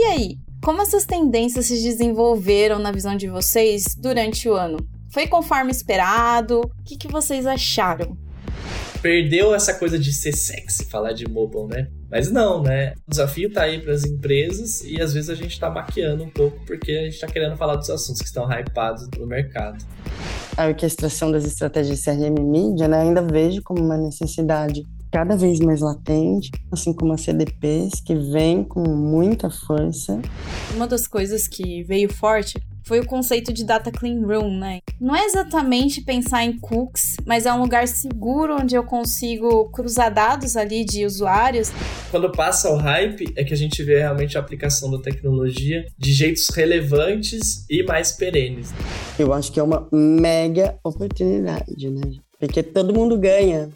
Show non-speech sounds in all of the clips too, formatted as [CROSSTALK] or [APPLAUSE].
E aí, como essas tendências se desenvolveram na visão de vocês durante o ano? Foi conforme esperado? O que, que vocês acharam? Perdeu essa coisa de ser sexy, falar de mobile, né? Mas não, né? O desafio tá aí para as empresas e às vezes a gente tá maquiando um pouco porque a gente tá querendo falar dos assuntos que estão hypados no mercado. A orquestração das estratégias CRM mídia, né, ainda vejo como uma necessidade cada vez mais latente, assim como as CDPs, que vem com muita força. Uma das coisas que veio forte foi o conceito de data clean room, né? Não é exatamente pensar em cookies, mas é um lugar seguro onde eu consigo cruzar dados ali de usuários. Quando passa o hype, é que a gente vê realmente a aplicação da tecnologia de jeitos relevantes e mais perenes. Eu acho que é uma mega oportunidade, né? Porque todo mundo ganha.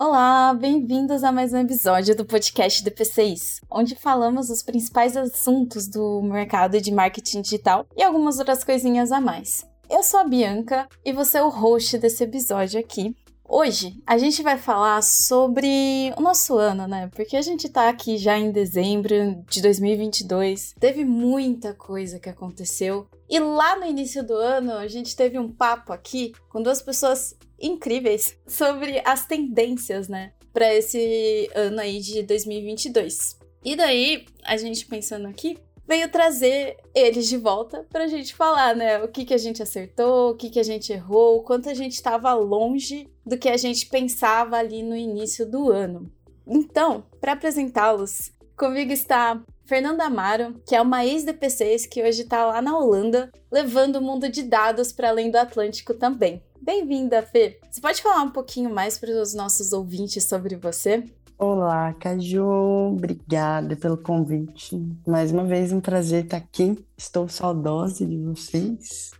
Olá, bem-vindos a mais um episódio do podcast DP6, onde falamos os principais assuntos do mercado de marketing digital e algumas outras coisinhas a mais. Eu sou a Bianca e você é o host desse episódio aqui. Hoje a gente vai falar sobre o nosso ano, né? Porque a gente tá aqui já em dezembro de 2022. Teve muita coisa que aconteceu. E lá no início do ano, a gente teve um papo aqui com duas pessoas incríveis sobre as tendências, né, para esse ano aí de 2022. E daí, a gente pensando aqui, veio trazer eles de volta pra gente falar, né, o que que a gente acertou, o que que a gente errou, o quanto a gente estava longe do que a gente pensava ali no início do ano. Então, para apresentá-los, comigo está Fernanda Amaro, que é uma ex-DPCs que hoje está lá na Holanda, levando o mundo de dados para além do Atlântico também. Bem-vinda, Fê. Você pode falar um pouquinho mais para os nossos ouvintes sobre você? Olá, Caju. Obrigada pelo convite. Mais uma vez, um prazer estar aqui. Estou saudosa de vocês.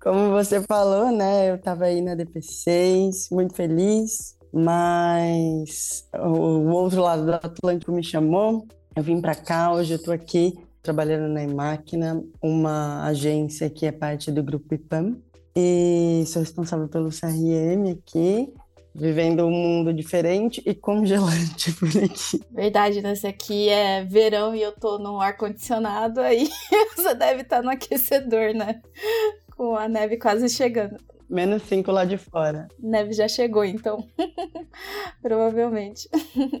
Como você falou, né? Eu estava aí na DP6, muito feliz, mas o outro lado do Atlântico me chamou. Eu vim para cá, hoje eu estou aqui trabalhando na Máquina, uma agência que é parte do grupo IPAM, e sou responsável pelo CRM aqui, vivendo um mundo diferente e congelante por aqui. Verdade, né? Esse aqui é verão e eu tô no ar-condicionado, aí [LAUGHS] você deve estar no aquecedor, né? Com a neve quase chegando. Menos 5 lá de fora. Neve já chegou, então. [LAUGHS] Provavelmente.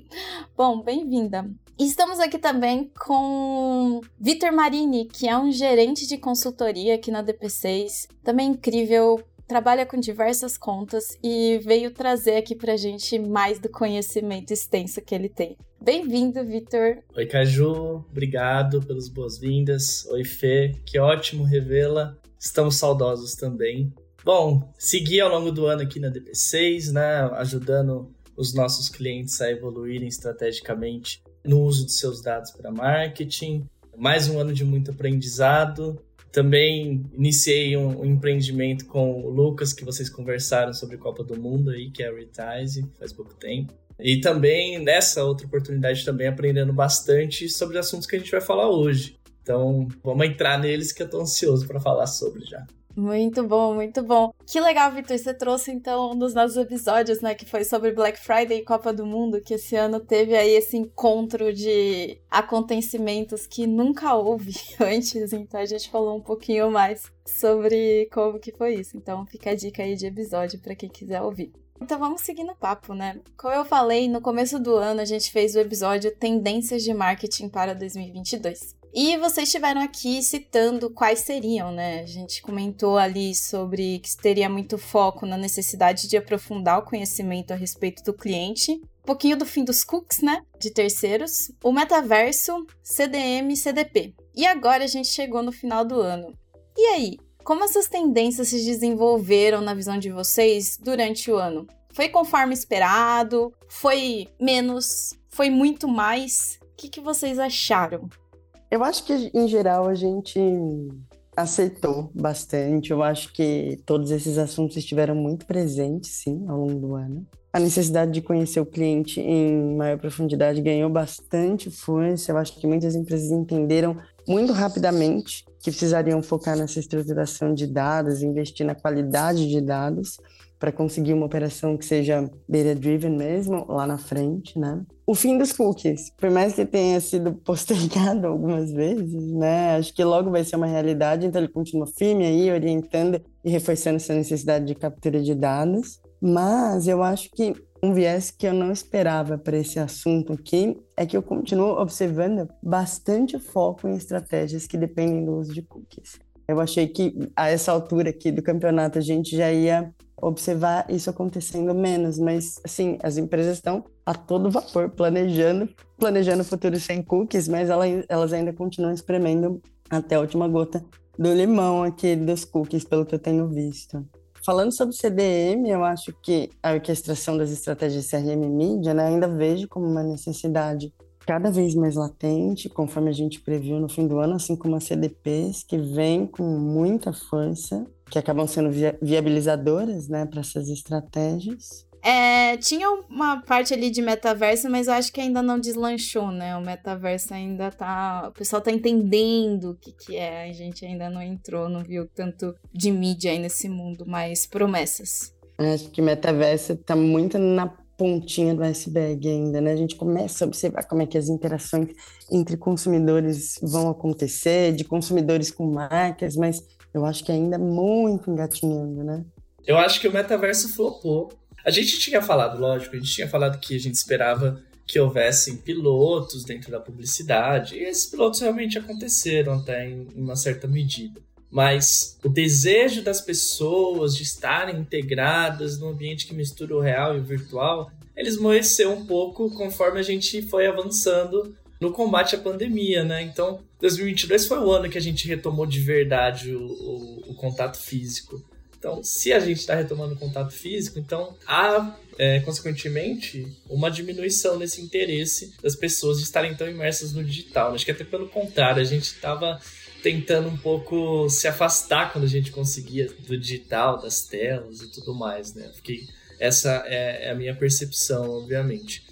[LAUGHS] Bom, bem-vinda. Estamos aqui também com Vitor Marini, que é um gerente de consultoria aqui na DP6. Também incrível, trabalha com diversas contas e veio trazer aqui pra gente mais do conhecimento extenso que ele tem. Bem-vindo, Vitor. Oi, Caju. Obrigado pelas boas-vindas. Oi, Fê. Que ótimo revela. Estamos saudosos também. Bom, segui ao longo do ano aqui na DP6, né, ajudando os nossos clientes a evoluírem estrategicamente no uso de seus dados para marketing. Mais um ano de muito aprendizado. Também iniciei um, um, empreendimento com o Lucas, que vocês conversaram sobre Copa do Mundo aí, que é a Retize, faz pouco tempo. E também, nessa outra oportunidade, também aprendendo bastante sobre assuntos que a gente vai falar hoje. Então, vamos entrar neles que eu estou ansioso para falar sobre já. Muito bom, muito bom. Que legal, Vitor. Você trouxe então um dos nossos episódios, né? Que foi sobre Black Friday e Copa do Mundo, que esse ano teve aí esse encontro de acontecimentos que nunca houve [LAUGHS] antes. Então a gente falou um pouquinho mais sobre como que foi isso. Então fica a dica aí de episódio para quem quiser ouvir. Então vamos seguir no papo, né? Como eu falei, no começo do ano a gente fez o episódio Tendências de Marketing para 2022. E vocês estiveram aqui citando quais seriam, né? A gente comentou ali sobre que teria muito foco na necessidade de aprofundar o conhecimento a respeito do cliente, um pouquinho do fim dos cookies, né? De terceiros, o metaverso, CDM e CDP. E agora a gente chegou no final do ano. E aí, como essas tendências se desenvolveram na visão de vocês durante o ano? Foi conforme esperado? Foi menos? Foi muito mais? O que, que vocês acharam? Eu acho que, em geral, a gente aceitou bastante. Eu acho que todos esses assuntos estiveram muito presentes, sim, ao longo do ano. A necessidade de conhecer o cliente em maior profundidade ganhou bastante força. Eu acho que muitas empresas entenderam muito rapidamente que precisariam focar nessa estruturação de dados, investir na qualidade de dados para conseguir uma operação que seja data-driven mesmo, lá na frente, né? O fim dos cookies, por mais que tenha sido postergado [LAUGHS] algumas vezes, né? Acho que logo vai ser uma realidade, então ele continua firme aí, orientando e reforçando essa necessidade de captura de dados. Mas eu acho que um viés que eu não esperava para esse assunto aqui é que eu continuo observando bastante foco em estratégias que dependem do uso de cookies. Eu achei que a essa altura aqui do campeonato a gente já ia observar isso acontecendo menos, mas assim, as empresas estão a todo vapor planejando, planejando o futuro sem cookies, mas elas ainda continuam espremendo até a última gota do limão aqui dos cookies, pelo que eu tenho visto. Falando sobre CDM, eu acho que a orquestração das estratégias CRM mídia né, ainda vejo como uma necessidade cada vez mais latente, conforme a gente previu no fim do ano, assim como as CDPs, que vêm com muita força, que acabam sendo viabilizadoras né, para essas estratégias. É, tinha uma parte ali de metaverso, mas eu acho que ainda não deslanchou, né? O metaverso ainda tá. O pessoal tá entendendo o que, que é. A gente ainda não entrou, não viu tanto de mídia aí nesse mundo, mas promessas. Acho que metaverso tá muito na pontinha do iceberg ainda, né? A gente começa a observar como é que as interações entre consumidores vão acontecer, de consumidores com marcas, mas eu acho que ainda é muito engatinhando, né? Eu acho que o metaverso flopou a gente tinha falado, lógico, a gente tinha falado que a gente esperava que houvessem pilotos dentro da publicidade, e esses pilotos realmente aconteceram até em uma certa medida. Mas o desejo das pessoas de estarem integradas num ambiente que mistura o real e o virtual, eles moeceu um pouco conforme a gente foi avançando no combate à pandemia, né? Então, 2022 foi o ano que a gente retomou de verdade o, o, o contato físico. Então, se a gente está retomando contato físico, então há, é, consequentemente, uma diminuição nesse interesse das pessoas de estarem tão imersas no digital. Acho que até pelo contrário, a gente estava tentando um pouco se afastar quando a gente conseguia do digital, das telas e tudo mais, né? Fiquei, essa é, é a minha percepção, obviamente.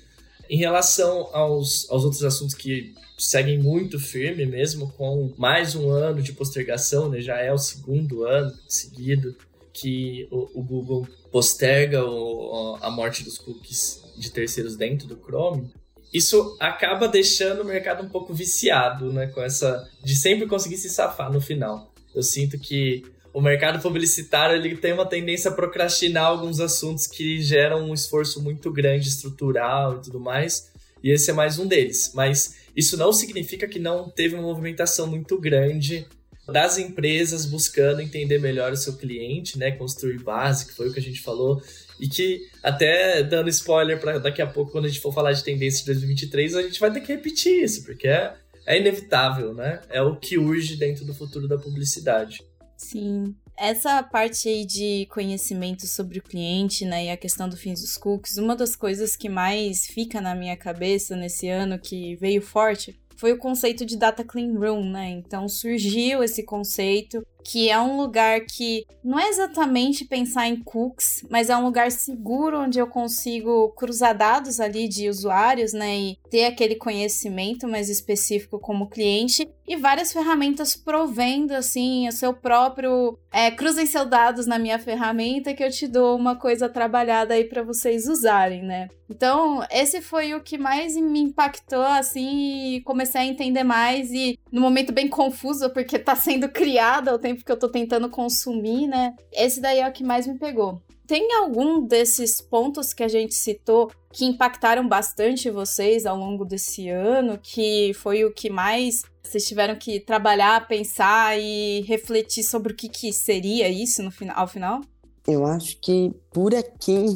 Em relação aos, aos outros assuntos que seguem muito firme, mesmo com mais um ano de postergação, né? Já é o segundo ano seguido que o, o Google posterga o, a morte dos cookies de terceiros dentro do Chrome, isso acaba deixando o mercado um pouco viciado, né? Com essa. de sempre conseguir se safar no final. Eu sinto que o mercado publicitário ele tem uma tendência a procrastinar alguns assuntos que geram um esforço muito grande estrutural e tudo mais. E esse é mais um deles. Mas isso não significa que não teve uma movimentação muito grande das empresas buscando entender melhor o seu cliente, né? Construir base, que foi o que a gente falou. E que, até dando spoiler para daqui a pouco, quando a gente for falar de tendência de 2023, a gente vai ter que repetir isso, porque é, é inevitável, né? É o que urge dentro do futuro da publicidade. Sim. Essa parte aí de conhecimento sobre o cliente, né, e a questão do fins dos cookies, uma das coisas que mais fica na minha cabeça nesse ano que veio forte foi o conceito de data clean room, né? Então surgiu esse conceito que é um lugar que não é exatamente pensar em cookies, mas é um lugar seguro onde eu consigo cruzar dados ali de usuários, né, e ter aquele conhecimento mais específico como cliente e várias ferramentas provendo assim o seu próprio é, cruzem seus dados na minha ferramenta que eu te dou uma coisa trabalhada aí para vocês usarem, né? Então, esse foi o que mais me impactou assim e comecei a entender mais e no momento bem confuso porque tá sendo [LAUGHS] criado ao tempo tempo que eu tô tentando consumir, né? Esse daí é o que mais me pegou. Tem algum desses pontos que a gente citou que impactaram bastante vocês ao longo desse ano, que foi o que mais vocês tiveram que trabalhar, pensar e refletir sobre o que, que seria isso no final, ao final? Eu acho que por aqui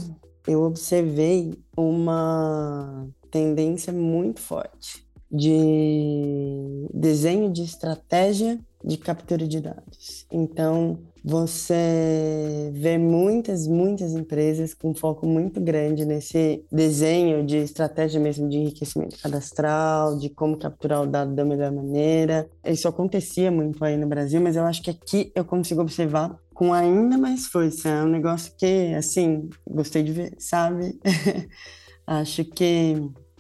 eu observei uma tendência muito forte de desenho de estratégia de captura de dados. Então, você vê muitas, muitas empresas com foco muito grande nesse desenho de estratégia mesmo de enriquecimento cadastral, de como capturar o dado da melhor maneira. Isso acontecia muito aí no Brasil, mas eu acho que aqui eu consigo observar com ainda mais força. É um negócio que, assim, gostei de ver, sabe? [LAUGHS] acho que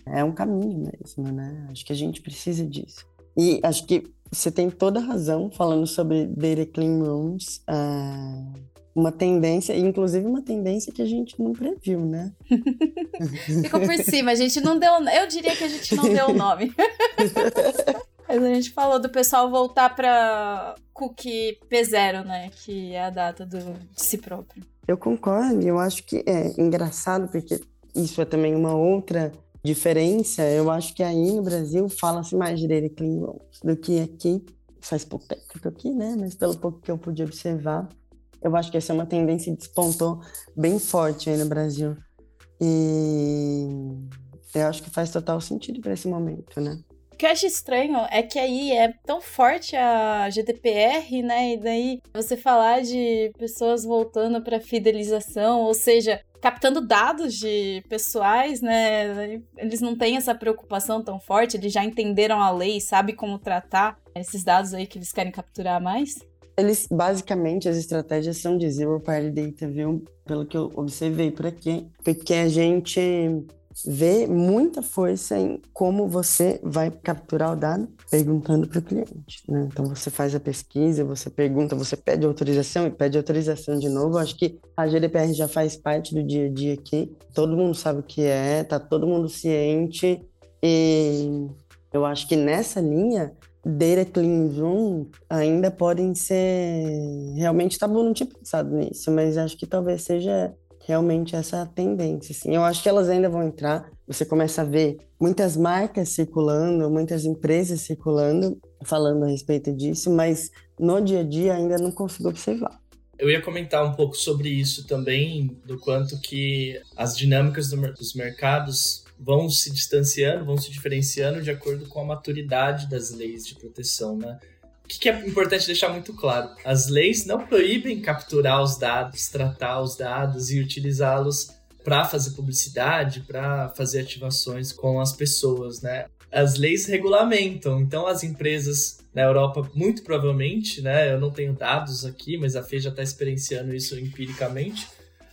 é um caminho mesmo, né? Acho que a gente precisa disso. E acho que você tem toda a razão falando sobre data clean rooms. Uh, uma tendência, inclusive uma tendência que a gente não previu, né? [LAUGHS] Ficou por cima, a gente não deu. Eu diria que a gente não deu o nome. [LAUGHS] Mas a gente falou do pessoal voltar para cookie P0, né? Que é a data do, de si próprio. Eu concordo, eu acho que é engraçado, porque isso é também uma outra diferença. Eu acho que aí no Brasil fala-se mais Clean Rooms do que aqui. Faz pouco tempo que eu tô aqui, né? Mas pelo pouco que eu pude observar, eu acho que essa é uma tendência que despontou bem forte aí no Brasil. E eu acho que faz total sentido para esse momento, né? O que eu acho estranho é que aí é tão forte a GDPR, né? E daí você falar de pessoas voltando para fidelização, ou seja, captando dados de pessoais, né? Eles não têm essa preocupação tão forte, eles já entenderam a lei, sabe como tratar esses dados aí que eles querem capturar mais. Eles, basicamente, as estratégias são de Zero Party Data, viu? Pelo que eu observei por aqui. Porque a gente vê muita força em como você vai capturar o dado perguntando para o cliente. Né? Então você faz a pesquisa, você pergunta, você pede autorização e pede autorização de novo. Acho que a GDPR já faz parte do dia a dia aqui. Todo mundo sabe o que é, tá todo mundo ciente e eu acho que nessa linha data clean ainda podem ser realmente tá bom não tinha pensado nisso mas acho que talvez seja realmente essa tendência assim. Eu acho que elas ainda vão entrar. Você começa a ver muitas marcas circulando muitas empresas circulando falando a respeito disso mas no dia a dia ainda não consigo observar. Eu ia comentar um pouco sobre isso também, do quanto que as dinâmicas do, dos mercados vão se distanciando, vão se diferenciando de acordo com a maturidade das leis de proteção, né? O que, é importante deixar muito claro? As leis não proíbem capturar os dados, tratar os dados e utilizá-los para fazer publicidade, para fazer ativações com as pessoas, né? As leis regulamentam, então as empresas na Europa, muito provavelmente, né? Eu não tenho dados aqui, mas a FE já está experienciando isso empiricamente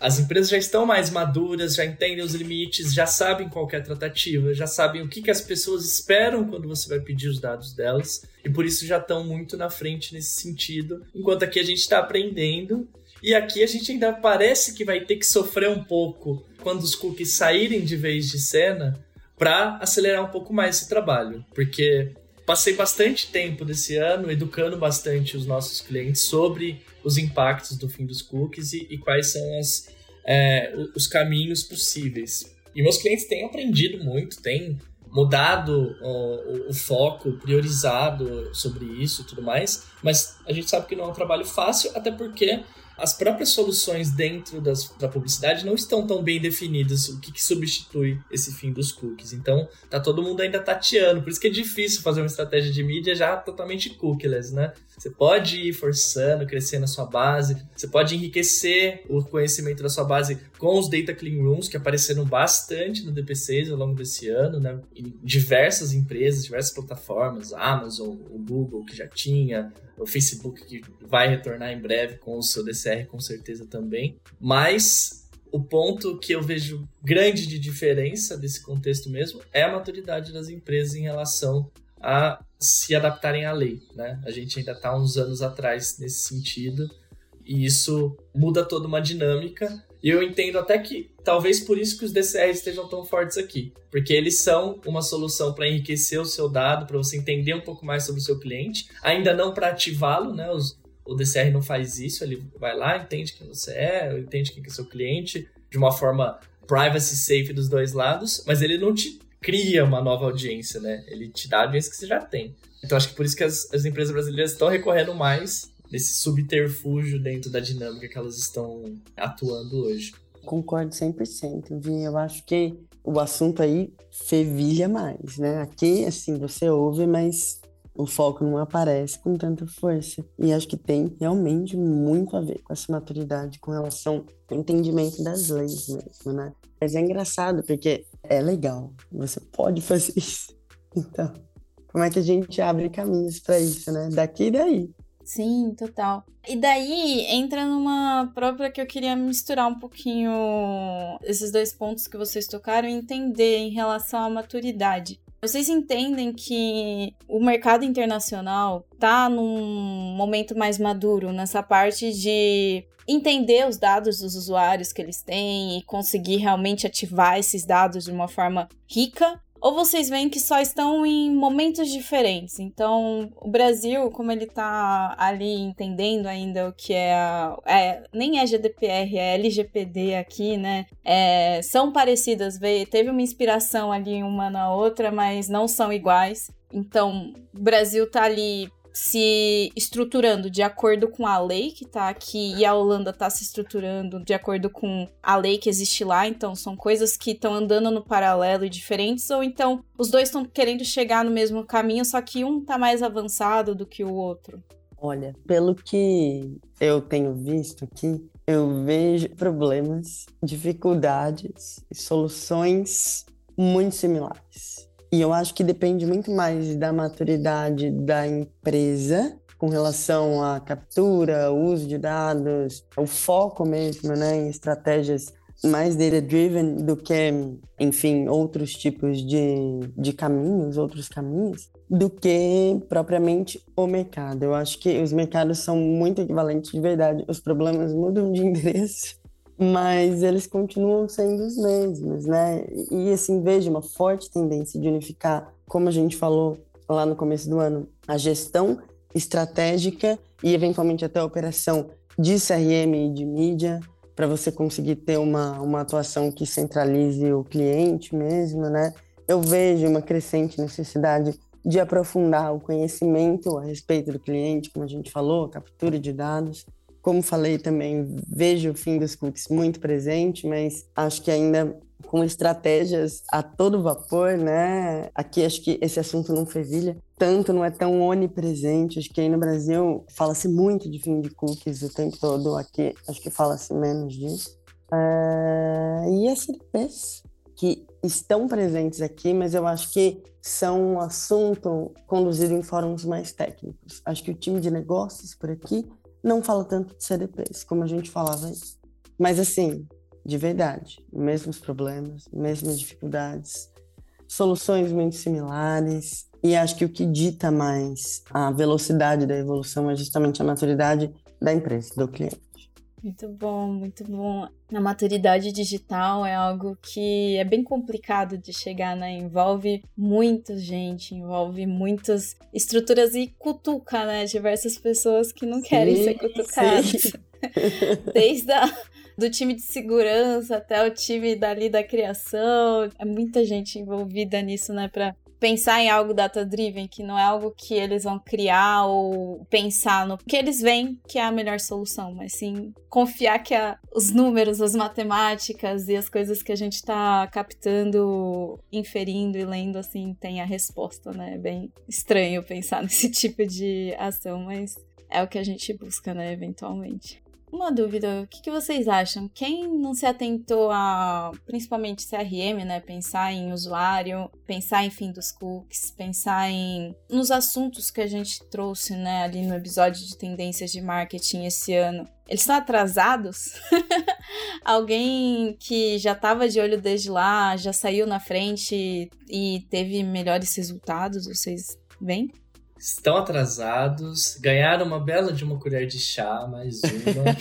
as empresas já estão mais maduras, já entendem os limites, já sabem qual é tratativa, já sabem o que, que as pessoas esperam quando você vai pedir os dados delas, e por isso já estão muito na frente nesse sentido, enquanto aqui a gente está aprendendo. E aqui a gente ainda parece que vai ter que sofrer um pouco quando os cookies saírem de vez de cena para acelerar um pouco mais esse trabalho, porque passei bastante tempo desse ano educando bastante os nossos clientes sobre os impactos do fim dos cookies e, e quais são as, é, os caminhos possíveis. E meus clientes têm aprendido muito, têm mudado o, o, foco, priorizado sobre isso e tudo mais, mas a gente sabe que não é um trabalho fácil, até porque as próprias soluções dentro das, da publicidade não estão tão bem definidas o que, que, substitui esse fim dos cookies. Então, tá todo mundo ainda tateando, por isso que é difícil fazer uma estratégia de mídia já totalmente cookieless, né? Você pode ir forçando, crescendo a sua base, você pode enriquecer o conhecimento da sua base com os Data Clean Rooms, que apareceram bastante no DP6 ao longo desse ano, né? Em diversas empresas, diversas plataformas, Amazon, o Google, que já tinha, o Facebook que vai retornar em breve com o seu DCR com certeza também. Mas o ponto que eu vejo grande de diferença desse contexto mesmo é a maturidade das empresas em relação a se adaptarem à lei, né? A gente ainda está uns anos atrás nesse sentido e isso muda toda uma dinâmica e eu entendo até que talvez por isso que os DCRs estejam tão fortes aqui, porque eles são uma solução para enriquecer o seu dado, para você entender um pouco mais sobre o seu cliente, ainda não para ativá-lo, né? Os, o DCR não faz isso, ele vai lá, entende quem você é, entende quem é seu cliente, de uma forma privacy safe dos dois lados, mas ele não te cria uma nova audiência, né? Ele te dá a audiência que você já tem. Então acho que por isso que as, as empresas brasileiras estão recorrendo mais desse subterfúgio dentro da dinâmica que elas estão atuando hoje. Concordo 100%, Vi. Eu acho que o assunto aí fervilha mais, né? Aqui, assim, você ouve, mas o foco não aparece com tanta força. E acho que tem realmente muito a ver com essa maturidade com relação ao entendimento das leis mesmo, né? Mas é engraçado porque é legal, você pode fazer isso. Então, como é que a gente abre caminhos para isso, né? Daqui e daí. Sim, total. E daí entra numa própria que eu queria misturar um pouquinho esses dois pontos que vocês tocaram e entender em relação à maturidade. Vocês entendem que o mercado internacional está num momento mais maduro nessa parte de entender os dados dos usuários que eles têm e conseguir realmente ativar esses dados de uma forma rica? Ou vocês veem que só estão em momentos diferentes? Então, o Brasil, como ele está ali entendendo ainda o que é, a, é nem é GDPR, é LGPD aqui, né? É, são parecidas, veio, teve uma inspiração ali uma na outra, mas não são iguais. Então, o Brasil tá ali se estruturando de acordo com a lei que tá aqui e a Holanda tá se estruturando de acordo com a lei que existe lá, então são coisas que estão andando no paralelo e diferentes, ou então os dois estão querendo chegar no mesmo caminho, só que um tá mais avançado do que o outro. Olha, pelo que eu tenho visto aqui, eu vejo problemas, dificuldades e soluções muito similares. E eu acho que depende muito mais da maturidade da empresa com relação à captura, uso de dados, o foco mesmo, né, em estratégias mais data-driven do que, enfim, outros tipos de, de caminhos, outros caminhos, do que propriamente o mercado. Eu acho que os mercados são muito equivalentes de verdade. Os problemas mudam de [LAUGHS] endereço mas eles continuam sendo os mesmos, né? E assim, vejo uma forte tendência de unificar, como a gente falou lá no começo do ano, a gestão estratégica e eventualmente até a operação de CRM e de mídia, para você conseguir ter uma, uma atuação que centralize o cliente mesmo, né? Eu vejo uma crescente necessidade de aprofundar o conhecimento a respeito do cliente, como a gente falou, captura de dados, como falei também, vejo o fim dos cookies muito presente, mas acho que ainda com estratégias a todo vapor, né? Aqui acho que esse assunto não fervilha tanto, não é tão onipresente. Acho que aí no Brasil fala-se muito de fim de cookies o tempo todo. Aqui acho que fala-se menos disso. Uh, e as CDPs que estão presentes aqui, mas eu acho que são um assunto conduzido em fóruns mais técnicos. Acho que o time de negócios por aqui não fala tanto de CDPs, como a gente falava aí. Mas assim, de verdade, mesmos problemas, mesmas dificuldades, soluções muito similares. E acho que o que dita mais a velocidade da evolução é justamente a maturidade da empresa, do cliente. Muito bom, muito bom. A maturidade digital é algo que é bem complicado de chegar, né? Envolve muita gente, envolve muitas estruturas e cutuca, né? Diversas pessoas que não sim, querem ser cutucadas. [LAUGHS] Desde a, do time de segurança até o time dali da criação. É muita gente envolvida nisso, né? Pra pensar em algo data-driven, que não é algo que eles vão criar ou pensar no que eles veem que é a melhor solução, mas sim confiar que a, os números, as matemáticas e as coisas que a gente está captando, inferindo e lendo, assim, tem a resposta, né? É bem estranho pensar [LAUGHS] nesse tipo de ação, mas é o que a gente busca, né, eventualmente. Uma dúvida, o que, que, vocês acham? Quem não se atentou a, principalmente CRM, né? Pensar em usuário, pensar em fim dos cookies, pensar em nos assuntos que a gente trouxe, né, ali no episódio de tendências de marketing esse ano. Eles estão atrasados? [LAUGHS] Alguém que já estava de olho desde lá, já saiu na frente e teve melhores resultados, vocês veem? Estão atrasados, ganharam uma bela de uma colher de chá, mais uma.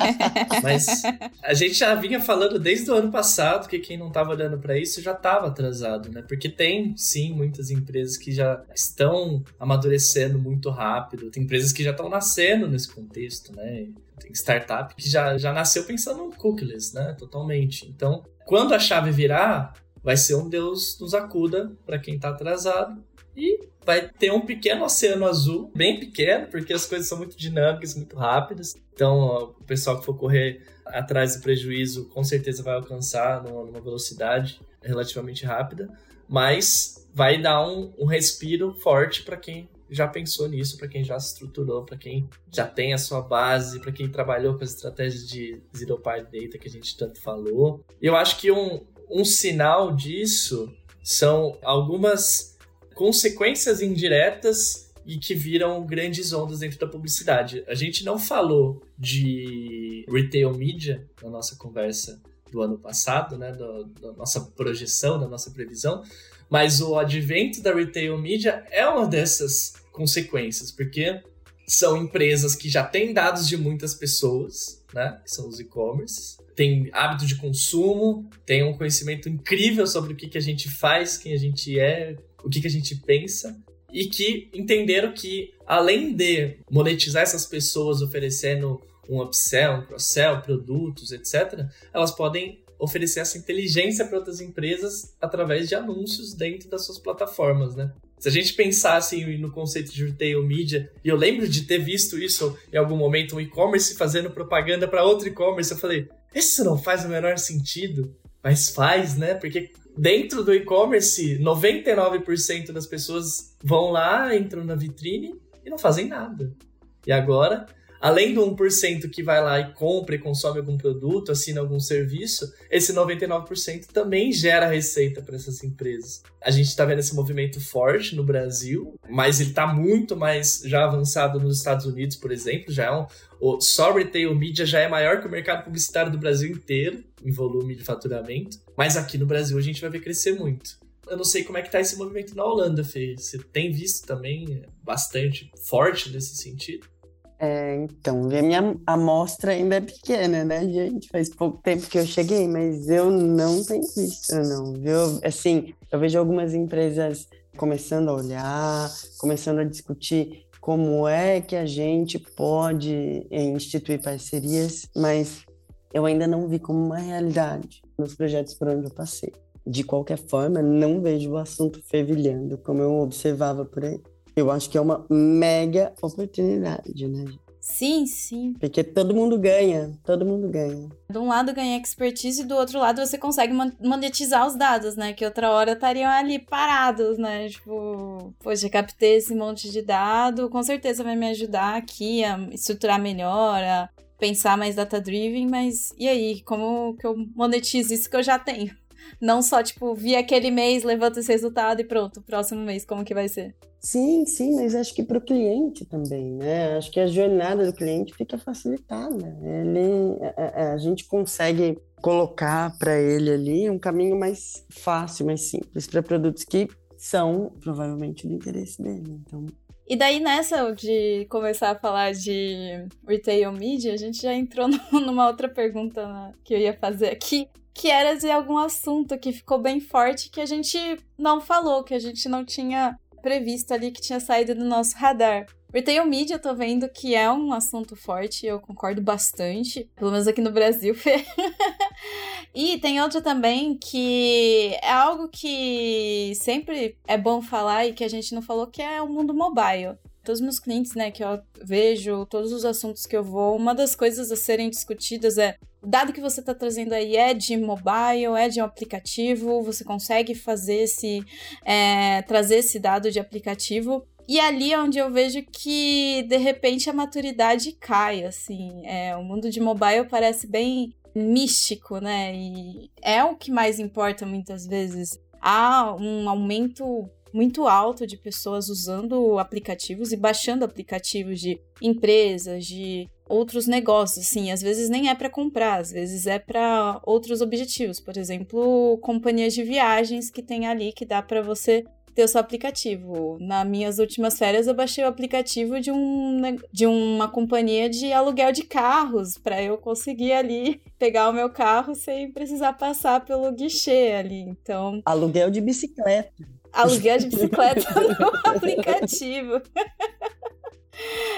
[LAUGHS] Mas a gente já vinha falando desde o ano passado que quem não estava olhando para isso já estava atrasado, né? Porque tem sim muitas empresas que já estão amadurecendo muito rápido, tem empresas que já estão nascendo nesse contexto, né? Tem startup que já, já nasceu pensando no cookieless, né? Totalmente. Então, quando a chave virar, vai ser um Deus nos acuda para quem está atrasado e vai ter um pequeno oceano azul, bem pequeno, porque as coisas são muito dinâmicas, muito rápidas. Então, o pessoal que for correr atrás do prejuízo, com certeza vai alcançar numa, velocidade relativamente rápida, mas vai dar um, um respiro forte para quem já pensou nisso, para quem já se estruturou, para quem já tem a sua base, para quem trabalhou com as estratégias de Zero Party Data que a gente tanto falou. Eu acho que um, um sinal disso são algumas consequências indiretas e que viram grandes ondas dentro da publicidade. A gente não falou de retail media na nossa conversa do ano passado, né, da, da nossa projeção, da nossa previsão, Mas o advento da retail media é uma dessas consequências, porque são empresas que já têm dados de muitas pessoas, né? Que são os e-commerce, tem hábito de consumo, tem um conhecimento incrível sobre o que, que a gente faz, quem a gente é, o que, que a gente pensa, e que entenderam que, além de monetizar essas pessoas oferecendo um upsell, um cross-sell, produtos, etc., elas podem oferecer essa inteligência para outras empresas através de anúncios dentro das suas plataformas, né? Se a gente pensasse assim, no conceito de retail media, e eu lembro de ter visto isso em algum momento, um e-commerce fazendo propaganda para outro e-commerce, eu falei, isso não faz o menor sentido. Mas faz, né? Porque dentro do e-commerce, 99% das pessoas vão lá, entram na vitrine e não fazem nada. E agora além do 1% que vai lá e compra e consome algum produto, assina algum serviço, esse 99% também gera receita para essas empresas. A gente está vendo esse movimento forte no Brasil, mas ele está muito mais já avançado nos Estados Unidos, por exemplo. Já é um, o retail media já é maior que o mercado publicitário do Brasil inteiro em volume de faturamento. Mas aqui no Brasil a gente vai ver crescer muito. Eu não sei como é que tá esse movimento na Holanda, Fê. Você tem visto também bastante forte nesse sentido? É, então, a minha amostra ainda é pequena, né, gente? Faz pouco tempo que eu cheguei, mas eu não tenho visto, não, viu? Assim, eu vejo algumas empresas começando a olhar, começando a discutir como é que a gente pode é, instituir parcerias, mas eu ainda não vi como uma realidade nos projetos por onde eu passei. De qualquer forma, não vejo o assunto fervilhando como eu observava por aí. Eu acho que é uma mega oportunidade, né? Sim, sim. Porque todo mundo ganha, todo mundo ganha. De um lado ganha expertise e do outro lado você consegue monetizar os dados, né? Que outra hora estariam ali parados, né? Tipo, poxa, captei esse monte de dado, com certeza vai me ajudar aqui a estruturar melhor, a pensar mais data-driven, mas e aí? Como que eu monetizo isso que eu já tenho? Não só, tipo, vi aquele mês, levanta esse resultado e pronto, próximo mês, como que vai ser? Sim, sim, mas acho que para o cliente também, né? Acho que a jornada do cliente fica facilitada. Ele, a, a gente consegue colocar para ele ali um caminho mais fácil, mais simples para produtos que são provavelmente do interesse dele. Então, e daí, nessa de começar a falar de retail media, a gente já entrou [LAUGHS] numa outra pergunta que eu ia fazer aqui, que era de algum assunto que ficou bem forte que a gente não falou, que a gente não tinha previsto ali, que tinha saído do nosso radar. Retail Media, eu tô vendo que é um assunto forte, eu concordo bastante, pelo menos aqui no Brasil, [LAUGHS] e tem outro também que é algo que sempre é bom falar e que a gente não falou, que é o mundo mobile todos os meus clientes, né, que eu vejo, todos os assuntos que eu vou, uma das coisas a serem discutidas é o dado que você está trazendo aí é de mobile, é de um aplicativo, você consegue fazer esse, é, trazer esse dado de aplicativo. E ali é onde eu vejo que, de repente, a maturidade cai, assim. É, o mundo de mobile parece bem místico, né? E é o que mais importa muitas vezes. Há um aumento muito alto de pessoas usando aplicativos e baixando aplicativos de empresas, de outros negócios, assim, às vezes nem é para comprar, às vezes é para outros objetivos, por exemplo, companhias de viagens que tem ali que dá para você ter o seu aplicativo. Nas minhas últimas férias eu baixei o aplicativo de, um, de uma companhia de aluguel de carros para eu conseguir ali [LAUGHS] pegar o meu carro sem precisar passar pelo guichê ali. Então, aluguel de bicicleta aluguel de bicicleta [LAUGHS] no aplicativo.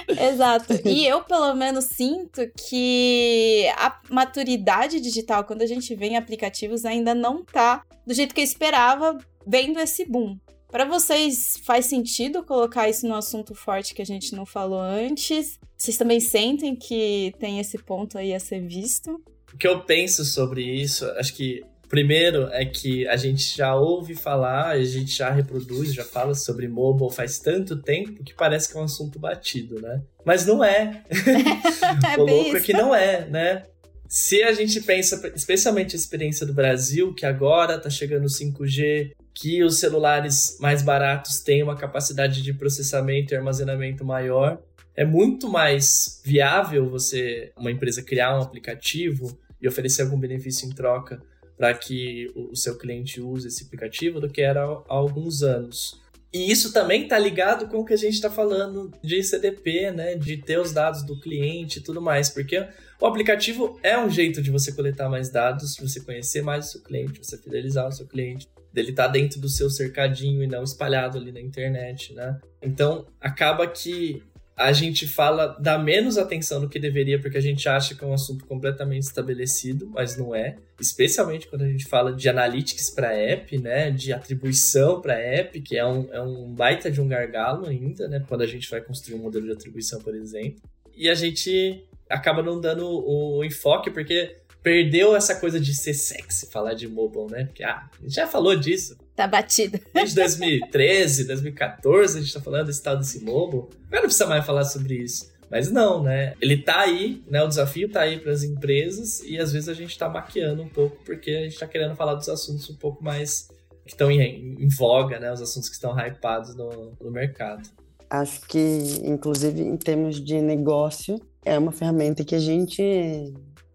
[LAUGHS] Exato. E eu, pelo menos, sinto que a maturidade digital, quando a gente vê em aplicativos, ainda não tá do jeito que eu esperava, vendo esse boom. Para vocês, faz sentido colocar isso no assunto forte que a gente não falou antes? Vocês também sentem que tem esse ponto aí a ser visto? O que eu penso sobre isso, acho que Primeiro é que a gente já ouve falar, a gente já reproduz, já fala sobre mobile faz tanto tempo que parece que é um assunto batido, né? Mas não é. [LAUGHS] é o louco é que não é, né? Se a gente pensa, especialmente a experiência do Brasil, que agora tá chegando o 5G, que os celulares mais baratos têm uma capacidade de processamento e armazenamento maior, é muito mais viável você, uma empresa, criar um aplicativo e oferecer algum benefício em troca para que o seu cliente use esse aplicativo do que era há alguns anos. E isso também está ligado com o que a gente está falando de CDP, né? De ter os dados do cliente e tudo mais, porque o aplicativo é um jeito de você coletar mais dados, você conhecer mais o seu cliente, você fidelizar o seu cliente, dele estar tá dentro do seu cercadinho e não espalhado ali na internet, né? Então acaba que a gente fala, dá menos atenção do que deveria, porque a gente acha que é um assunto completamente estabelecido, mas não é. Especialmente quando a gente fala de analytics para app, né? De atribuição para app, que é um, é um baita de um gargalo ainda, né? Quando a gente vai construir um modelo de atribuição, por exemplo. E a gente acaba não dando o, o enfoque, porque perdeu essa coisa de ser sexy falar de mobile, né? Porque, ah, já falou disso. Tá batido. Desde 2013, 2014, a gente tá falando desse tal desse mobile. Agora não precisa mais falar sobre isso. Mas não, né? Ele tá aí, né? O desafio tá aí para as empresas e às vezes a gente tá maquiando um pouco porque a gente tá querendo falar dos assuntos um pouco mais que estão em, em, voga, né? Os assuntos que estão hypados no, no mercado. Acho que, inclusive, em termos de negócio, é uma ferramenta que a gente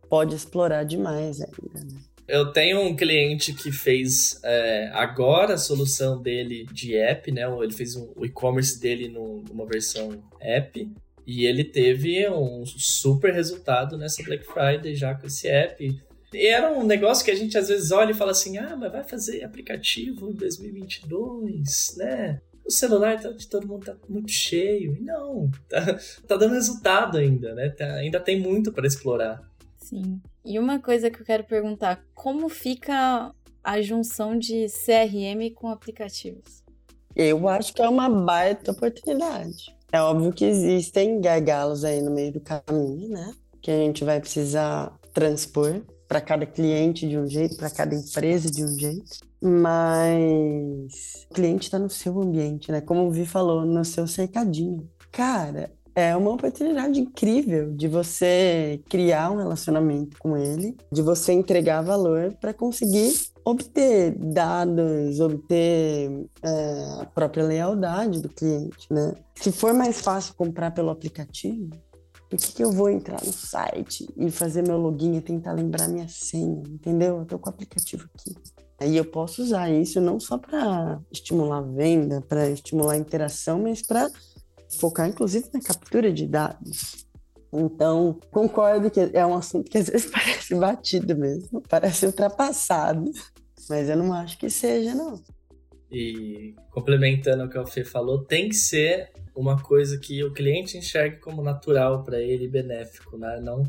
pode explorar demais ainda. Né? Eu tenho um cliente que fez é, agora a solução dele de app, né? Ele fez um, o e-commerce dele numa versão app. E ele teve um super resultado nessa Black Friday já com esse app. E era um negócio que a gente às vezes olha e fala assim: ah, mas vai fazer aplicativo em 2022, né? O celular tá, de todo mundo tá muito cheio. E não, [LAUGHS] tá, tá dando resultado ainda, né? Tá, ainda tem muito para explorar. Sim. E uma coisa que eu quero perguntar: como fica a junção de CRM com aplicativos? Eu acho que é uma baita oportunidade. É óbvio que existem gargalos aí no meio do caminho, né? Que a gente vai precisar transpor para cada cliente de um jeito, para cada empresa de um jeito. Mas o cliente está no seu ambiente, né? Como o Vi falou, no seu cercadinho. Cara, é uma oportunidade incrível de você criar um relacionamento com ele, de você entregar valor para conseguir obter dados, obter é, a própria lealdade do cliente, né? Se for mais fácil comprar pelo aplicativo, por que, que eu vou entrar no site e fazer meu login e tentar lembrar minha senha, entendeu? Eu tô com o aplicativo aqui. Aí eu posso usar isso não só para estimular a venda, para estimular a interação, mas para focar inclusive na captura de dados. Então, concordo que é um assunto que às vezes [LAUGHS] parece batido mesmo, parece ultrapassado, mas eu não acho que seja, não. E complementando o que o Fê falou, tem que ser uma coisa que o cliente enxergue como natural para ele benéfico, né? Não,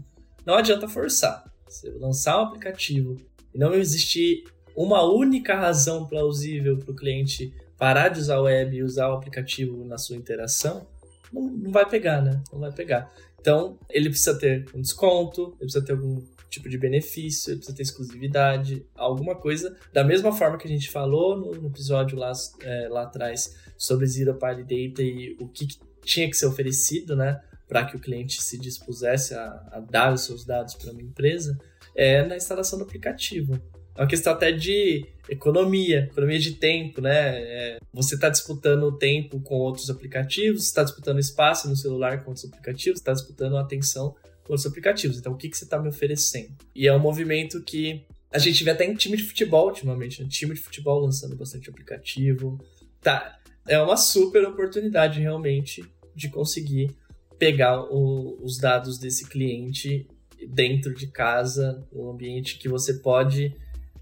não adianta forçar. Você lançar um aplicativo e não existir uma única razão plausível para o cliente parar de usar o web e usar o aplicativo na sua interação, não, não vai pegar, né? Não vai pegar. Então, ele precisa ter um desconto, ele precisa ter algum tipo de benefício, ele precisa ter exclusividade, alguma coisa. Da mesma forma que a gente falou no, no episódio lá, é, lá atrás sobre Zero Party Data e o que, que tinha que ser oferecido, né? Para que o cliente se dispusesse a, a dar os seus dados para uma empresa, é na instalação do aplicativo. É uma questão até de economia, economia de tempo, né? É, você está disputando o tempo com outros aplicativos, está disputando espaço no celular com outros aplicativos, está disputando atenção com outros aplicativos. Então, o que, que você está me oferecendo? E é um movimento que a gente vê até em time de futebol ultimamente, né? time de futebol lançando bastante aplicativo. Tá, é uma super oportunidade realmente de conseguir pegar o, os dados desse cliente dentro de casa, um ambiente que você pode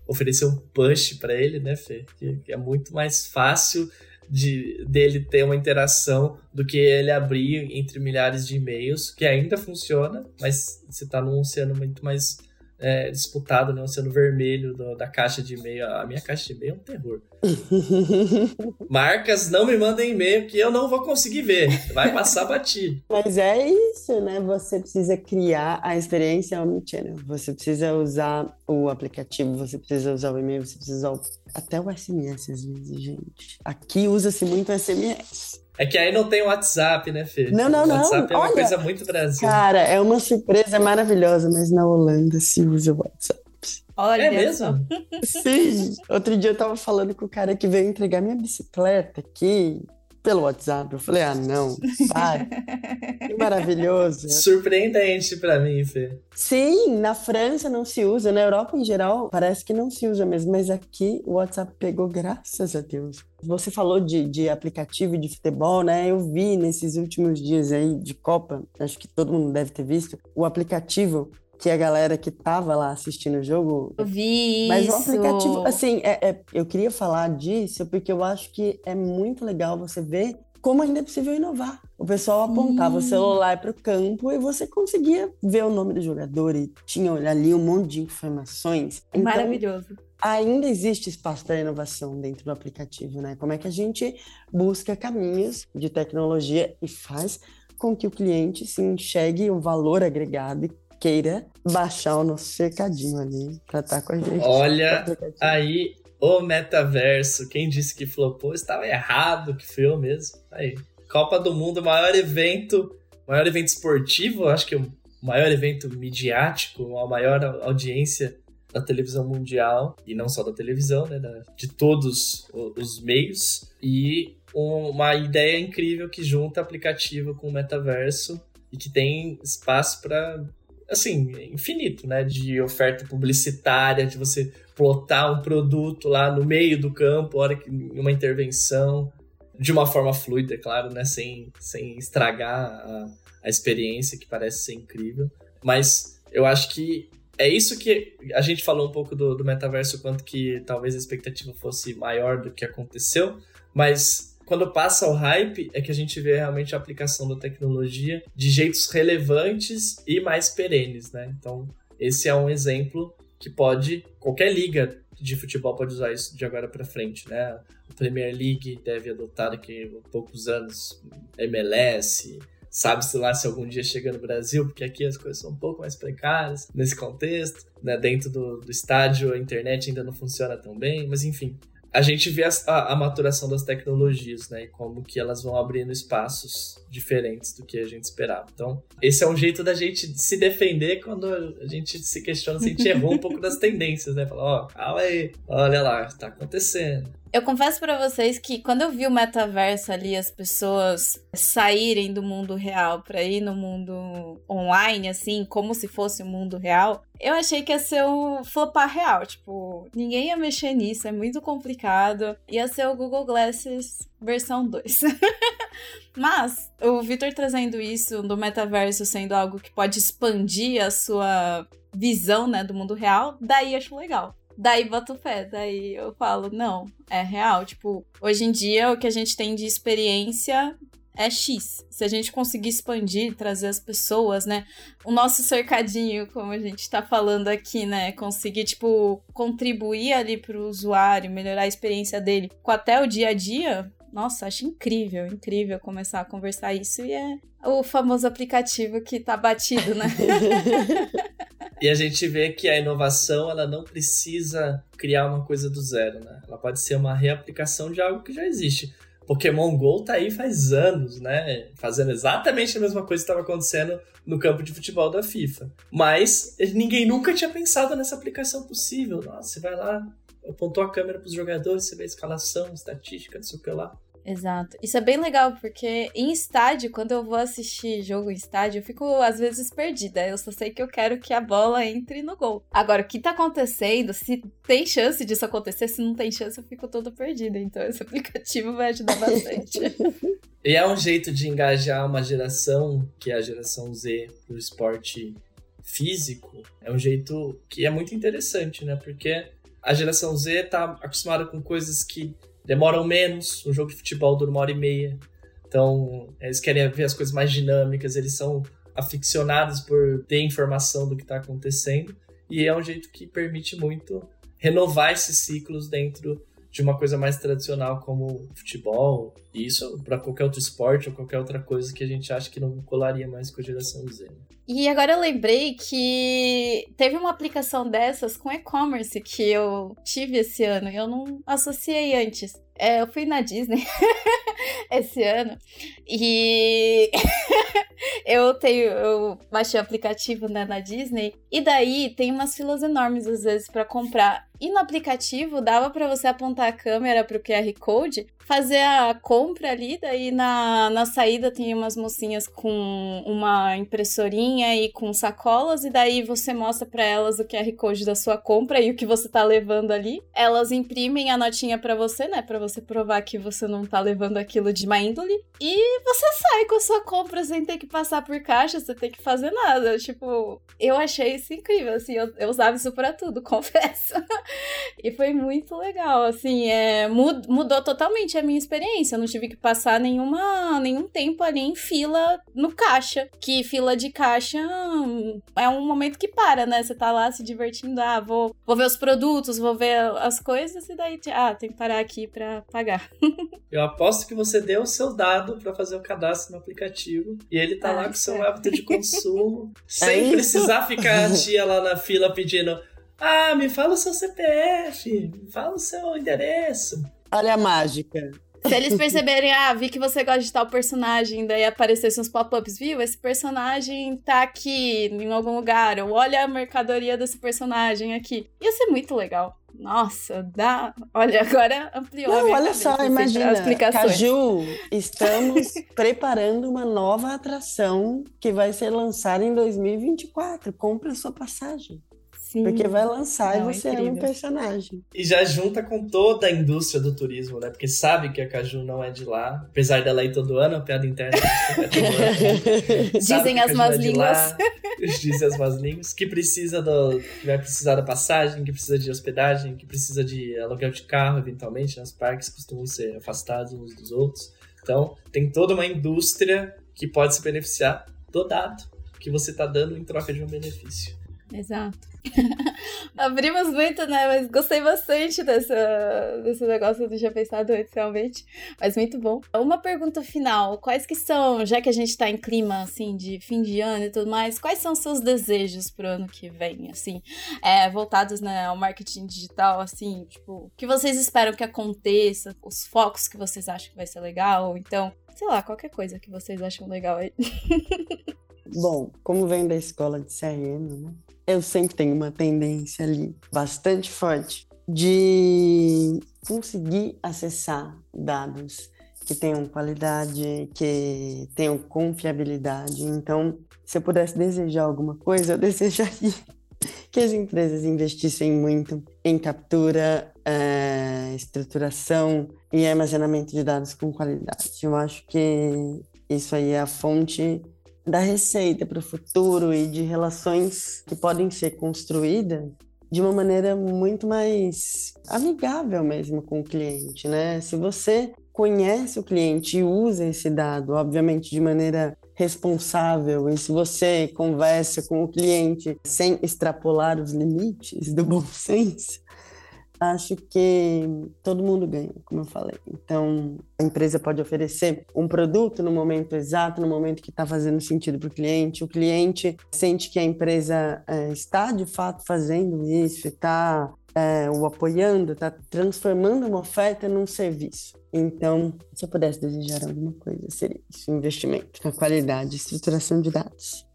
oferecer um push para ele, né, Fê? Que, que, é muito mais fácil de dele ter uma interação do que ele abrir entre milhares de e-mails, que ainda funciona, mas você está num oceano muito mais é, disputado, né? O vermelho do, da caixa de e-mail. A minha caixa de e-mail é um terror. [LAUGHS] Marcas, não me mandem e-mail que eu não vou conseguir ver. Vai passar batido. [LAUGHS] Mas é isso, né? Você precisa criar a experiência omnichannel. Você precisa usar o aplicativo, você precisa usar o e-mail, você precisa usar o... até o SMS às vezes, gente. Aqui usa-se muito SMS. É que aí não tem WhatsApp, né, Fê? Não, não, não. WhatsApp é uma Olha, coisa muito Brasil. Cara, é uma surpresa maravilhosa, mas na Holanda se usa o WhatsApp. Olha é mesmo? Sim. Outro dia eu tava falando com o cara que veio entregar minha bicicleta aqui. Pelo WhatsApp. Eu falei, ah, não, para. que maravilhoso. Surpreendente para mim, Fê. Sim, na França não se usa, na Europa em geral parece que não se usa mesmo, mas aqui o WhatsApp pegou, graças a Deus. Você falou de, de aplicativo de futebol, né? Eu vi nesses últimos dias aí de Copa, acho que todo mundo deve ter visto, o aplicativo que a galera que tava lá assistindo o jogo. Eu vi Mas o aplicativo, assim, é, é, eu queria falar disso porque eu acho que é muito legal você ver como ainda é possível inovar. O pessoal Sim. apontava o celular para o campo e você conseguia ver o nome do jogador e tinha ali um monte de informações. Então, Maravilhoso. Ainda existe espaço para inovação dentro do aplicativo, né? Como é que a gente busca caminhos de tecnologia e faz com que o cliente se enxergue um valor agregado e queira baixar o nosso cercadinho ali para estar tá com a gente. Olha aí o metaverso. Quem disse que flopou estava errado, que foi eu mesmo. Aí. Copa do Mundo, maior evento, maior evento esportivo, acho que o maior evento midiático, a maior audiência da televisão mundial, e não só da televisão, né, de todos os meios, e uma ideia incrível que junta aplicativo com o metaverso e que tem espaço para assim, infinito, né? De oferta publicitária, de você plotar um produto lá no meio do campo, hora que uma intervenção, de uma forma fluida, claro, né? Sem, sem estragar a, a experiência, que parece ser incrível. Mas eu acho que é isso que a gente falou um pouco do, do metaverso, quanto que talvez a expectativa fosse maior do que aconteceu, mas quando passa o hype, é que a gente vê realmente a aplicação da tecnologia de jeitos relevantes e mais perenes, né? Então, esse é um exemplo que pode qualquer liga de futebol pode usar isso de agora para frente, né? A Premier League deve adotar daqui a poucos anos MLS, sabe-se lá se algum dia chega no Brasil, porque aqui as coisas são um pouco mais precárias nesse contexto, né? Dentro do, do estádio a internet ainda não funciona tão bem, mas enfim, a gente vê a, a, a, maturação das tecnologias, né? E como que elas vão abrindo espaços diferentes do que a gente esperava. Então, esse é um jeito da gente se defender quando a gente se questiona se a gente errou um pouco das tendências, né? Falar, ó, oh, calma aí, olha lá, tá acontecendo. Eu confesso para vocês que quando eu vi o metaverso ali, as pessoas saírem do mundo real para ir no mundo online, assim, como se fosse o mundo real, eu achei que ia ser o flopar real. Tipo, ninguém ia mexer nisso, é muito complicado. Ia ser o Google Glasses versão 2. [LAUGHS] Mas o Victor trazendo isso do metaverso sendo algo que pode expandir a sua visão, né, do mundo real, daí acho legal. Daí boto fé, daí eu falo, não, é real. Tipo, hoje em dia o que a gente tem de experiência é X. Se a gente conseguir expandir, trazer as pessoas, né? O nosso cercadinho, como a gente tá falando aqui, né? Conseguir, tipo, contribuir ali pro usuário, melhorar a experiência dele com até o dia a dia. Nossa, acho incrível, incrível começar a conversar isso e é o famoso aplicativo que tá batido, né? [LAUGHS] E a gente vê que a inovação ela não precisa criar uma coisa do zero, né? Ela pode ser uma reaplicação de algo que já existe. Pokémon GO tá aí faz anos, né? Fazendo exatamente a mesma coisa que estava acontecendo no campo de futebol da FIFA. Mas ninguém nunca tinha pensado nessa aplicação possível. Nossa, você vai lá, apontou a câmera para os jogadores, você vê a escalação, estatística, não sei o que lá. Exato. Isso é bem legal, porque em estádio, quando eu vou assistir jogo em estádio, eu fico às vezes perdida. Eu só sei que eu quero que a bola entre no gol. Agora, o que tá acontecendo? Se tem chance disso acontecer, se não tem chance, eu fico toda perdida. Então, esse [LAUGHS] aplicativo vai ajudar bastante. [LAUGHS] e é um jeito de engajar uma geração, que é a geração Z, pro esporte físico. É um jeito que é muito interessante, né? Porque a geração Z tá acostumada com coisas que demoram menos. Um jogo de futebol dura uma hora e meia. Então, eles querem ver as coisas mais dinâmicas, eles são aficionados por ter informação do que está acontecendo. E é um jeito que permite muito renovar esses ciclos dentro de uma coisa mais tradicional como futebol, e isso para qualquer outro esporte ou qualquer outra coisa que a gente acha que não colaria mais com a geração Z. E agora eu lembrei que teve uma aplicação dessas com e-commerce que eu tive esse ano e eu não associei antes. É, eu fui na Disney [LAUGHS] esse ano e [LAUGHS] eu tenho eu baixei o aplicativo né, na Disney e daí tem umas filas enormes às vezes para comprar E no aplicativo dava para você apontar a câmera pro QR Code, fazer a compra ali, daí na, na saída tem umas mocinhas com uma impressorinha e com sacolas, e daí você mostra para elas o QR Code da sua compra e o que você tá levando ali. Elas imprimem a notinha para você, né, para você provar que você não tá levando aquilo de má índole, e você sai com a sua compra sem ter que passar por caixa, sem ter que fazer nada. Tipo, eu achei isso incrível, assim, eu, eu usava isso para tudo, [LAUGHS] confesso. E foi muito legal, assim, é, mud, mudou totalmente a minha experiência. Eu não tive que passar nenhuma, nenhum tempo ali em fila no caixa. Que fila de caixa é um momento que para, né? Você tá lá se divertindo, ah, vou, vou ver os produtos, vou ver as coisas, e daí, ah, tem que parar aqui pra pagar. [LAUGHS] eu aposto que você deu o seu dado para fazer o cadastro no aplicativo e ele tá ah, lá com o seu hábito de consumo, [LAUGHS] sem é precisar ficar a [LAUGHS] tia lá na fila pedindo ah, me fala o seu CPF, me fala o seu endereço. Olha a mágica. Se eles perceberem, ah, vi que você gosta de tal personagem, daí aparecessem uns pop-ups, viu? Esse personagem tá aqui em algum lugar, ou olha a mercadoria desse personagem aqui. Ia ser muito legal. Nossa, dá. Olha, agora ampliou. Não, olha só, imagina. Caju, estamos [LAUGHS] preparando uma nova atração que vai ser lançada em 2024. Compre a sua passagem. Sim. Porque vai lançar Não, e você é, é um personagem. E já junta com toda a indústria do turismo, né? Porque sabe que a Caju não é de lá. Apesar dela ir todo ano, a piada interna. É [LAUGHS] Dizem as más é línguas. Dizem as más línguas. Que precisa do. Que vai precisar da passagem, que precisa de hospedagem, que precisa de aluguel de carro, eventualmente. Né? Os parques costumam ser afastados uns dos outros. Então, tem toda uma indústria que pode se beneficiar do dado que você está dando em troca de um benefício. Exato. [LAUGHS] Abrimos muito, né? Mas gostei bastante dessa, desse negócio do já pensado antes, realmente. Mas muito bom. Uma pergunta final: quais que são, já que a gente tá em clima assim de fim de ano e tudo mais, quais são seus desejos pro ano que vem, assim, é, voltados né, ao marketing digital, assim, tipo, o que vocês esperam que aconteça, os focos que vocês acham que vai ser legal, então, sei lá, qualquer coisa que vocês acham legal aí. [LAUGHS] Bom, como vem da escola de CRM, né? Eu sempre tenho uma tendência ali bastante forte de conseguir acessar dados que tenham qualidade, que tenham confiabilidade. Então, se eu pudesse desejar alguma coisa, eu [LAUGHS] desejaria que as empresas investissem muito em captura, é, estruturação e armazenamento de dados com qualidade. Eu acho que isso aí é a fonte da receita para o futuro e de relações que podem ser construídas de uma maneira muito mais amigável mesmo com o cliente, né? Se você conhece o cliente e usa esse dado, obviamente de maneira responsável, e se você conversa com o cliente sem extrapolar os limites do bom [LAUGHS] senso, acho que todo mundo ganha, como eu falei. Então, a empresa pode oferecer um produto no momento exato, no momento que está fazendo sentido para o cliente. O cliente sente que a empresa é, está de fato fazendo isso, está é, o apoiando, está transformando uma oferta num serviço. Então, se eu pudesse desejar alguma coisa, seria isso: investimento na qualidade, estruturação de dados.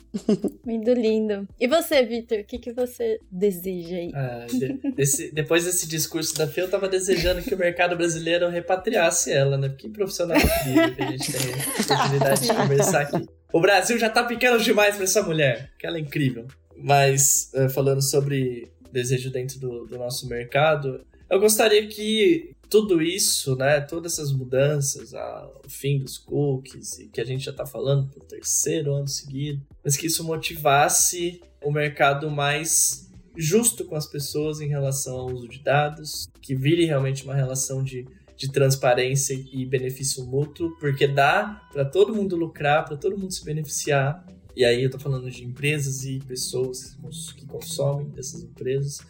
Muito lindo. E você, Vitor, o que, que você deseja aí? Ah, de, desse, depois desse discurso da Fê, eu tava desejando que o mercado brasileiro repatriasse ela, né? Que profissional que a gente tem a oportunidade de conversar aqui. O Brasil já tá pequeno demais para essa mulher, que ela é incrível. Mas, uh, falando sobre desejo dentro do, do nosso mercado, eu gostaria que tudo isso, né, todas essas mudanças, o fim dos cookies, e que a gente já está falando pelo terceiro ano seguido, mas que isso motivasse o mercado mais justo com as pessoas em relação ao uso de dados, que vire realmente uma relação de, de transparência e benefício mútuo, porque dá para todo mundo lucrar, para todo mundo se beneficiar. E aí eu estou falando de empresas e pessoas que consomem dessas empresas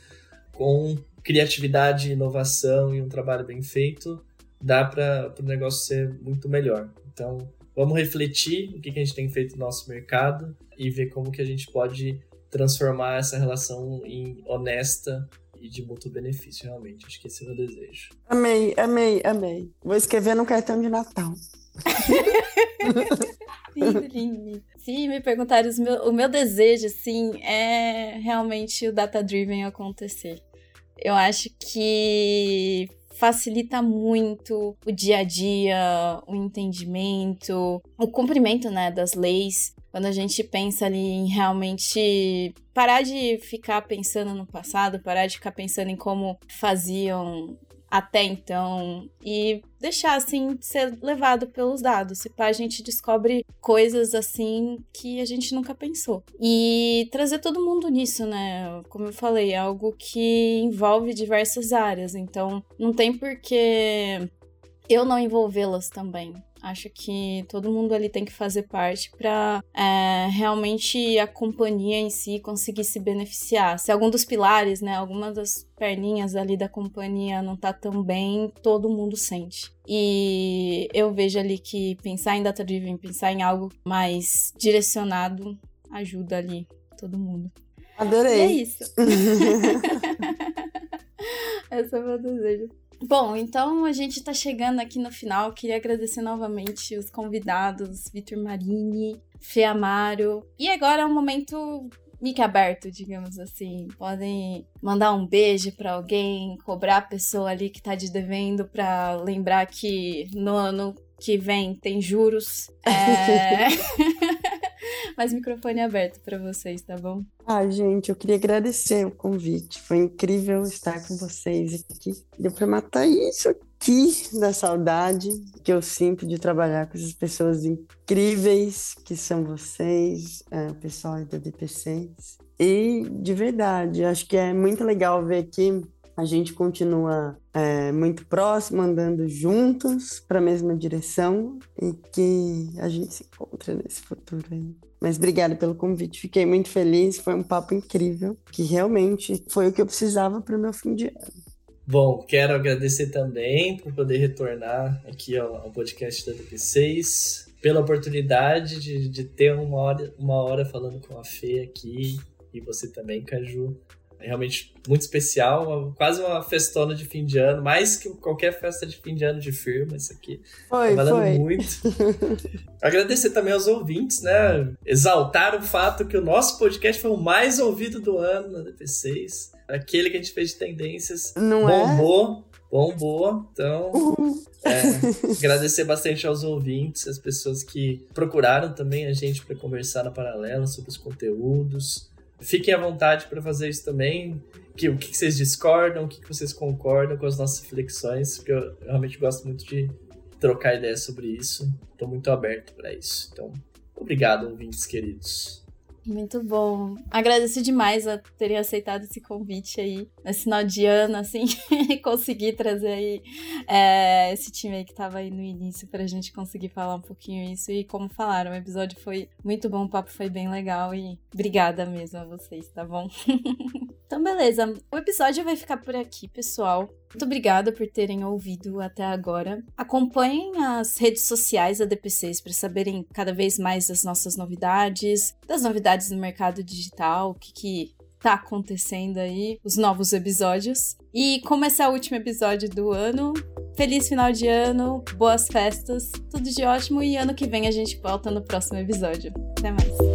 com criatividade, inovação e um trabalho bem feito, dá para o negócio ser muito melhor. Então, vamos refletir o que, que a gente tem feito no nosso mercado e ver como que a gente pode transformar essa relação em honesta e de mútuo benefício, realmente. Acho que esse é o meu desejo. Amei, amei, amei. Vou escrever no cartão de Natal. [LAUGHS] lindo, lindo. Se me perguntarem o meu, o meu desejo, sim, é realmente o data-driven acontecer Eu acho que facilita muito o dia a dia, o entendimento, o cumprimento, né, das leis. Quando a gente pensa ali em realmente parar de ficar pensando no passado, parar de ficar pensando em como faziam até então e deixar assim ser levado pelos dados. Se pá, a gente descobre coisas assim que a gente nunca pensou. E trazer todo mundo nisso, né? Como eu falei, é algo que envolve diversas áreas, então não tem por que eu não envolvê-las também. Acho que todo mundo ali tem que fazer parte para é, realmente a companhia em si conseguir se beneficiar. Se algum dos pilares, né, alguma das perninhas ali da companhia não tá tão bem, todo mundo sente. E eu vejo ali que pensar em data driven, pensar em algo mais direcionado, ajuda ali todo mundo. Adorei. E é isso. Esse [LAUGHS] [LAUGHS] é o meu desejo. Bom, então a gente está chegando aqui no final. Queria agradecer novamente os convidados, Vitor Marini, Fê Amaro. E agora é um momento mic aberto, digamos assim. Podem mandar um beijo para alguém, cobrar a pessoa ali que tá de devendo para lembrar que no ano que vem tem juros. É... [LAUGHS] [LAUGHS] Mas microfone aberto para vocês, tá bom? Ah, gente, eu queria agradecer o convite. Foi incrível estar com vocês aqui. Deu para matar isso aqui da saudade que eu sinto de trabalhar com essas pessoas incríveis que são vocês, é, o pessoal da DP6. E de verdade, acho que é muito legal ver que a gente continua é, muito próximo, andando juntos para a mesma direção e que a gente se encontra nesse futuro aí. Mas obrigada pelo convite, fiquei muito feliz, foi um papo incrível, que realmente foi o que eu precisava para o meu fim de ano. Bom, quero agradecer também por poder retornar aqui ao, ao podcast da DP6, pela oportunidade de, de ter uma hora, uma hora falando com a Fê aqui e você também, Caju. Realmente muito especial, quase uma festona de fim de ano, mais que qualquer festa de fim de ano de firma, isso aqui. Foi, tá valendo foi. muito. [LAUGHS] Agradecer também aos ouvintes, né? Exaltar o fato que o nosso podcast foi o mais ouvido do ano na DP6. Aquele que a gente fez de tendências Não bombou. É? bombou. Então, uhum. é, [LAUGHS] agradecer bastante aos ouvintes, as pessoas que procuraram também a gente para conversar na paralela sobre os conteúdos. Fiquem à vontade para fazer isso também. Que, o que, vocês discordam, o que, que vocês concordam com as nossas reflexões, porque eu realmente gosto muito de trocar ideias sobre isso. Estou muito aberto para isso. Então, obrigado, ouvintes queridos. Muito bom. Agradeço demais a terem aceitado esse convite aí, nesse final de ano, assim, [LAUGHS] e conseguir trazer aí é, esse time aí que tava aí no início pra gente conseguir falar um pouquinho isso. E como falaram, o episódio foi muito bom, o papo foi bem legal e obrigada mesmo a vocês, tá bom? [LAUGHS] então, beleza. O episódio vai ficar por aqui, pessoal. Muito obrigada por terem ouvido até agora. Acompanhem as redes sociais da DP6 para saberem cada vez mais das nossas novidades, das novidades no mercado digital, o que, que tá acontecendo aí, os novos episódios. E como esse é o último episódio do ano, feliz final de ano, boas festas, tudo de ótimo e ano que vem a gente volta no próximo episódio. Até mais.